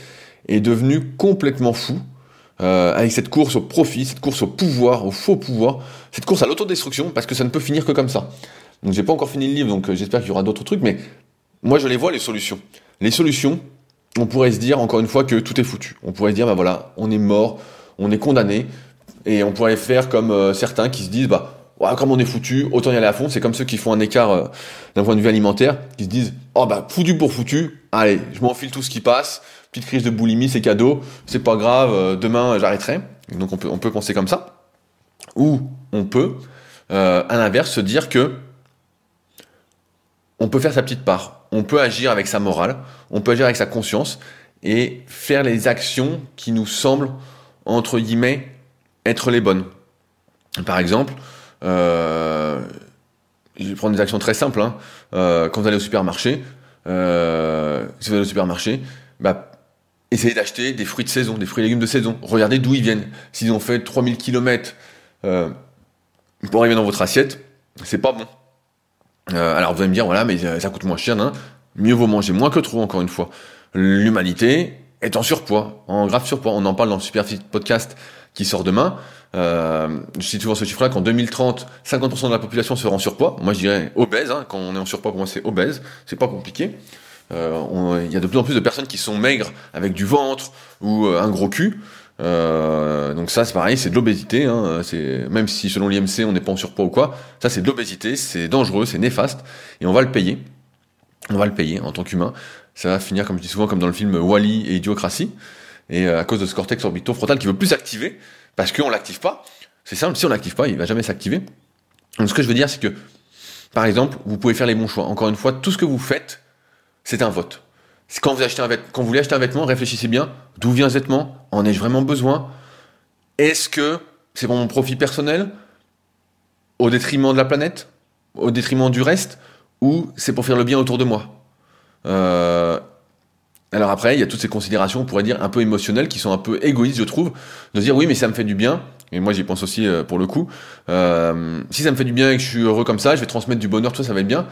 est devenu complètement fou. Euh, avec cette course au profit, cette course au pouvoir, au faux pouvoir, cette course à l'autodestruction, parce que ça ne peut finir que comme ça. Donc j'ai pas encore fini le livre, donc euh, j'espère qu'il y aura d'autres trucs, mais moi je les vois les solutions. Les solutions, on pourrait se dire encore une fois que tout est foutu. On pourrait se dire, bah voilà, on est mort, on est condamné, et on pourrait faire comme euh, certains qui se disent, bah comme on est foutu, autant y aller à fond. C'est comme ceux qui font un écart euh, d'un point de vue alimentaire, qui se disent, oh bah foutu pour foutu, allez, je m'enfile tout ce qui passe, petite crise de boulimie, c'est cadeau, c'est pas grave, euh, demain j'arrêterai. Donc on peut, on peut penser comme ça. Ou on peut, euh, à l'inverse, se dire que on peut faire sa petite part, on peut agir avec sa morale, on peut agir avec sa conscience et faire les actions qui nous semblent, entre guillemets, être les bonnes. Par exemple, je vais prendre des actions très simples. Hein. Euh, quand vous allez au supermarché, euh, si vous allez au supermarché, bah, essayez d'acheter des fruits de saison, des fruits et légumes de saison. Regardez d'où ils viennent. S'ils ont fait 3000 km euh, pour arriver dans votre assiette, c'est pas bon. Euh, alors vous allez me dire, voilà, mais ça coûte moins cher. Hein. Mieux vaut manger moins que trop, encore une fois. L'humanité est en surpoids, en grave surpoids. On en parle dans le Superfit Podcast qui sort demain. Euh, je cite souvent ce chiffre-là qu'en 2030, 50% de la population sera en surpoids. Moi, je dirais obèse. Hein. Quand on est en surpoids, pour moi, c'est obèse. C'est pas compliqué. Euh, il y a de plus en plus de personnes qui sont maigres avec du ventre ou euh, un gros cul. Euh, donc ça, c'est pareil, c'est de l'obésité. Hein. C'est même si selon l'IMC, on n'est pas en surpoids ou quoi, ça c'est de l'obésité, c'est dangereux, c'est néfaste, et on va le payer. On va le payer en tant qu'humain. Ça va finir, comme je dis souvent, comme dans le film Wally et Idiocratie. Et à cause de ce cortex orbitofrontal qui veut plus s'activer, parce qu'on l'active pas. C'est simple, si on l'active pas, il va jamais s'activer. Donc ce que je veux dire, c'est que, par exemple, vous pouvez faire les bons choix. Encore une fois, tout ce que vous faites, c'est un vote. Quand vous, achetez un vêtement, voulez acheter un vêtement, réfléchissez bien, d'où vient ce vêtement En ai-je vraiment besoin Est-ce que c'est pour mon profit personnel Au détriment de la planète Au détriment du reste Ou c'est pour faire le bien autour de moi? Euh, alors après, il y a toutes ces considérations, on pourrait dire, un peu émotionnelles, qui sont un peu égoïstes, je trouve, de dire oui, mais ça me fait du bien, et moi j'y pense aussi euh, pour le coup, euh, si ça me fait du bien et que je suis heureux comme ça, je vais transmettre du bonheur, tout ça, ça va être bien.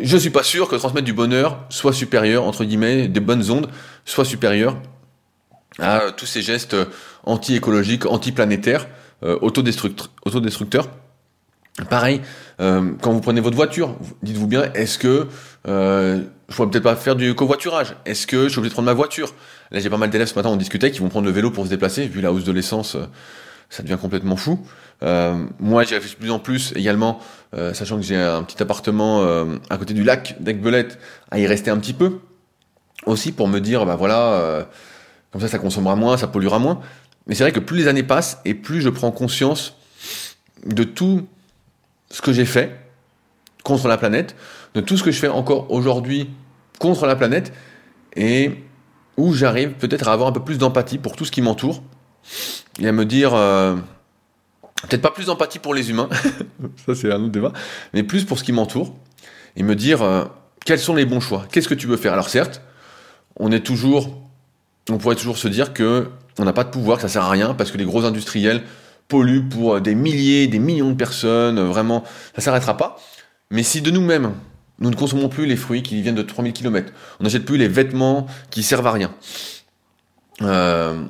Je suis pas sûr que transmettre du bonheur soit supérieur, entre guillemets, des bonnes ondes, soit supérieur à tous ces gestes anti-écologiques, anti-planétaires, euh, autodestructeurs. Pareil, euh, quand vous prenez votre voiture, dites-vous bien, est-ce que euh, je pourrais peut-être pas faire du covoiturage Est-ce que je suis obligé de prendre ma voiture? Là, j'ai pas mal d'élèves ce matin, on discutait, qui vont prendre le vélo pour se déplacer. Vu la hausse de l'essence, euh, ça devient complètement fou. Euh, moi, j'y réfléchis de plus en plus également, euh, sachant que j'ai un petit appartement à côté du lac d'Aigbelette, à y rester un petit peu. Aussi pour me dire, bah voilà, comme ça, ça consommera moins, ça polluera moins. Mais c'est vrai que plus les années passent et plus je prends conscience de tout ce que j'ai fait contre la planète, de tout ce que je fais encore aujourd'hui contre la planète, et où j'arrive peut-être à avoir un peu plus d'empathie pour tout ce qui m'entoure, et à me dire, euh, peut-être pas plus d'empathie pour les humains, ça c'est un autre débat, mais plus pour ce qui m'entoure, et me dire, euh, quels sont les bons choix? Qu'est-ce que tu veux faire? Alors certes, on est toujours, on pourrait toujours se dire que on n'a pas de pouvoir, que ça sert à rien, parce que les gros industriels polluent pour des milliers, des millions de personnes, vraiment, ça s'arrêtera pas. Mais si de nous-mêmes, nous ne consommons plus les fruits qui viennent de 3000 km, on n'achète plus les vêtements qui servent à rien, euh,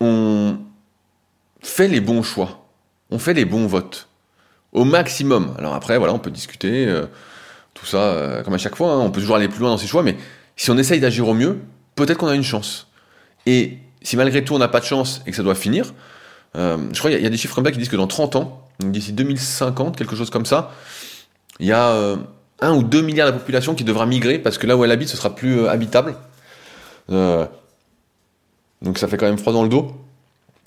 on fait les bons choix, on fait les bons votes, au maximum. Alors après, voilà, on peut discuter, euh, tout ça, euh, comme à chaque fois, hein, on peut toujours aller plus loin dans ses choix, mais si on essaye d'agir au mieux, peut-être qu'on a une chance. Et si malgré tout on n'a pas de chance et que ça doit finir, je crois qu'il y, a des chiffres comme ça qui disent que dans 30 ans, d'ici 2050, quelque chose comme ça, il y a 1 ou 2 milliards de la population qui devra migrer parce que là où elle habite, ce sera plus euh, habitable. Euh, donc ça fait quand même froid dans le dos.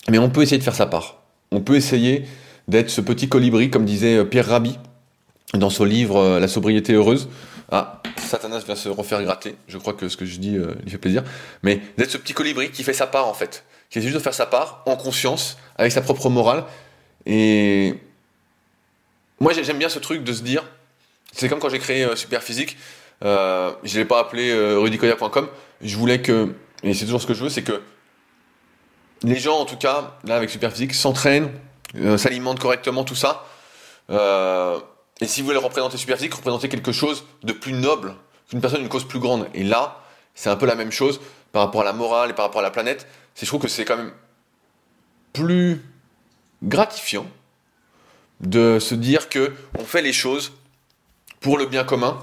Mais on peut essayer de faire sa part. On peut essayer d'être ce petit colibri, comme disait euh, Pierre Rabhi dans son livre La sobriété heureuse. Ah, Satanas vient se refaire gratter. Je crois que ce que je dis lui fait plaisir. Mais d'être ce petit colibri qui fait sa part en fait. Qui essaie juste de faire sa part en conscience, avec sa propre morale. Et moi j'ai- j'aime bien ce truc de se dire, c'est comme quand j'ai créé euh, Superphysique, euh, je l'ai pas appelé euh, rudicoya.com, je voulais que, et c'est toujours ce que je veux, c'est que les gens en tout cas, là avec Superphysique, s'entraînent, euh, s'alimentent correctement, tout ça. Et si vous voulez représenter Superphysique, représenter quelque chose de plus noble, qu'une personne, une cause plus grande. Et là, c'est un peu la même chose par rapport à la morale et par rapport à la planète. C'est je trouve que c'est quand même plus gratifiant de se dire que on fait les choses pour le bien commun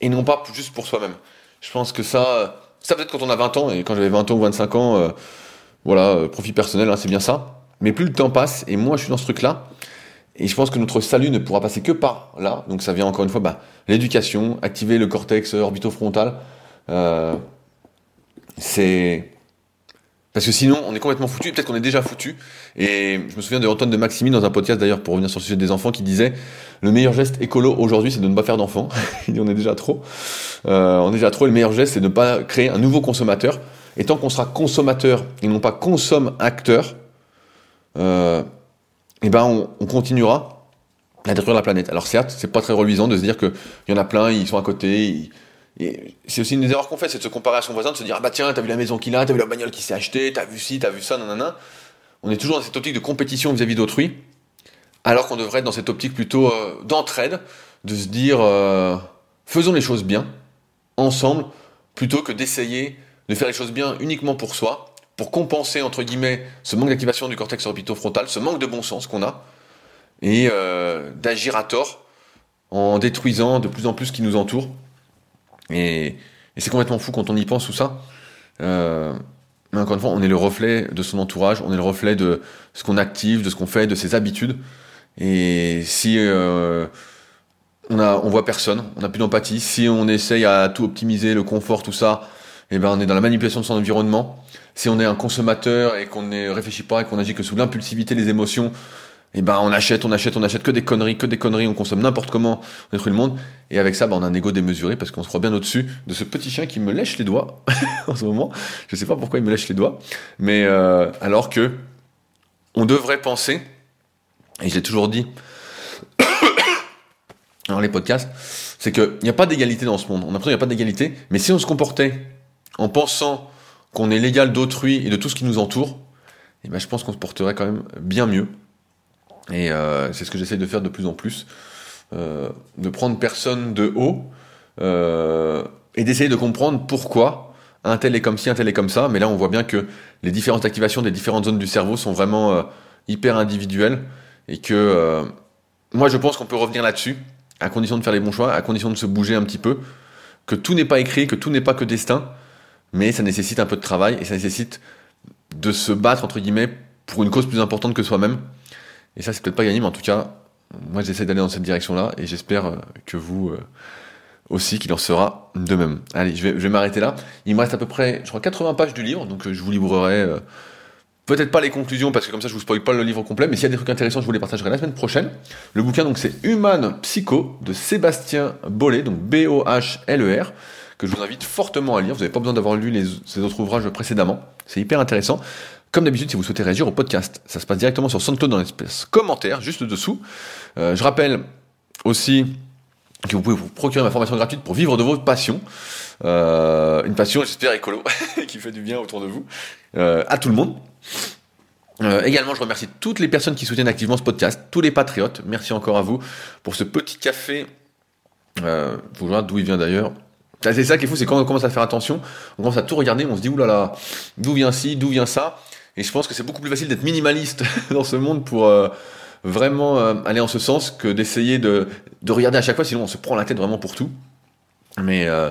et non pas juste pour soi-même. Je pense que ça, ça peut-être quand on a 20 ans et quand j'avais 20 ans ou 25 ans, euh, voilà, euh, profit personnel, hein, c'est bien ça. Mais plus le temps passe et moi je suis dans ce truc-là. Et je pense que notre salut ne pourra passer que par là. Donc ça vient encore une fois, bah, l'éducation, activer le cortex orbitofrontal. Euh, c'est parce que sinon, on est complètement foutu. Peut-être qu'on est déjà foutu. Et je me souviens de Antoine de Maximi dans un podcast d'ailleurs pour revenir sur le sujet des enfants qui disait le meilleur geste écolo aujourd'hui, c'est de ne pas faire d'enfants. Il dit on est déjà trop. Euh, on est déjà trop. Et le meilleur geste, c'est de ne pas créer un nouveau consommateur. Et tant qu'on sera consommateur et non pas consomme acteur, euh, eh ben on, on continuera à détruire la planète. Alors certes, c'est pas très reluisant de se dire que il y en a plein, ils sont à côté. ils- et c'est aussi une des erreurs qu'on fait, c'est de se comparer à son voisin, de se dire ah bah tiens, t'as vu la maison qu'il a, t'as vu la bagnole qu'il s'est acheté, t'as vu ci, t'as vu ça, nanana. On est toujours dans cette optique de compétition vis-à-vis d'autrui, alors qu'on devrait être dans cette optique plutôt euh, d'entraide, de se dire euh, faisons les choses bien, ensemble, plutôt que d'essayer de faire les choses bien uniquement pour soi, pour compenser entre guillemets ce manque d'activation du cortex orbitofrontal, ce manque de bon sens qu'on a, et euh, d'agir à tort en détruisant de plus en plus ce qui nous entoure. Et, c'est complètement fou quand on y pense tout ça. Euh, mais encore une fois, on est le reflet de son entourage, on est le reflet de ce qu'on active, de ce qu'on fait, de ses habitudes. Et si euh, on a, on voit personne, on n'a plus d'empathie, si on essaye à tout optimiser, le confort, tout ça, eh ben on est dans la manipulation de son environnement. Si on est un consommateur et qu'on ne réfléchit pas et qu'on agit que sous l'impulsivité des émotions, eh ben on achète, on achète, on achète que des conneries, que des conneries, on consomme n'importe comment, on détruit le monde. Et avec ça, ben, on a un ego démesuré parce qu'on se croit bien au-dessus de ce petit chien qui me lèche les doigts en ce moment. Je sais pas pourquoi il me lèche les doigts, mais euh, alors que on devrait penser, et j'ai toujours dit dans les podcasts, c'est qu'il n'y a pas d'égalité dans ce monde. On a l'impression qu'il n'y a pas d'égalité, mais si on se comportait en pensant qu'on est l'égal d'autrui et de tout ce qui nous entoure, eh ben, je pense qu'on se porterait quand même bien mieux. Et euh, c'est ce que j'essaie de faire de plus en plus, euh, de prendre personne de haut euh, et d'essayer de comprendre pourquoi un tel est comme ci, un tel est comme ça. Mais là, on voit bien que les différentes activations des différentes zones du cerveau sont vraiment hyper individuelles et que moi, je pense qu'on peut revenir là-dessus, à condition de faire les bons choix, à condition de se bouger un petit peu, que tout n'est pas écrit, que tout n'est pas que destin, mais ça nécessite un peu de travail et ça nécessite de se battre, entre guillemets, pour une cause plus importante que soi-même. Et ça, c'est peut-être pas gagné, mais en tout cas, moi, j'essaie d'aller dans cette direction-là et j'espère euh, que vous euh, aussi, qu'il en sera de même. Allez, je vais, m'arrêter là. Il me reste à peu près, je crois, 80 pages du livre, donc euh, je vous livrerai Peut-être pas les conclusions parce que comme ça je vous spoil pas le livre complet, mais s'il y a des trucs intéressants, je vous les partagerai la semaine prochaine. Le bouquin donc c'est Human Psycho de Sébastien Bollet, donc B-O-H-L-E-R, que je vous invite fortement à lire. Vous n'avez pas besoin d'avoir lu les, ses autres ouvrages précédemment. C'est hyper intéressant. Comme d'habitude, si vous souhaitez réagir au podcast, ça se passe directement sur SoundCloud dans l'espace commentaire, juste dessous. Euh, je rappelle aussi que vous pouvez vous procurer ma formation gratuite pour vivre de vos passions. Euh, une passion, j'espère, écolo, qui fait du bien autour de vous, euh, à tout le monde. Euh, également, je remercie toutes les personnes qui soutiennent activement ce podcast, tous les patriotes. Merci encore à vous pour ce petit café. Vous voir d'où il vient d'ailleurs. C'est ça qui est fou, c'est quand on commence à faire attention, on commence à tout regarder, on se dit oulala, d'où vient ci, d'où vient ça? Et je pense que c'est beaucoup plus facile d'être minimaliste dans ce monde pour euh, vraiment euh, aller en ce sens que d'essayer de, de regarder à chaque fois, sinon on se prend la tête vraiment pour tout. Mais, euh,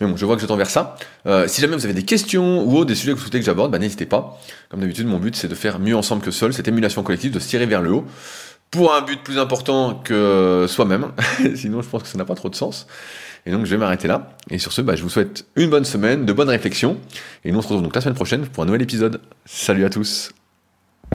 bon, je vois que je tends vers ça. Si jamais vous avez des questions ou des sujets que vous souhaitez que j'aborde, bah, n'hésitez pas. Comme d'habitude, mon but c'est de faire mieux ensemble que seul, cette émulation collective, de se tirer vers le haut, pour un but plus important que soi-même. Sinon, je pense que ça n'a pas trop de sens. Et donc, je vais m'arrêter là. Et sur ce, bah, je vous souhaite une bonne semaine, de bonnes réflexions. Et nous, on se retrouve donc la semaine prochaine pour un nouvel épisode. Salut à tous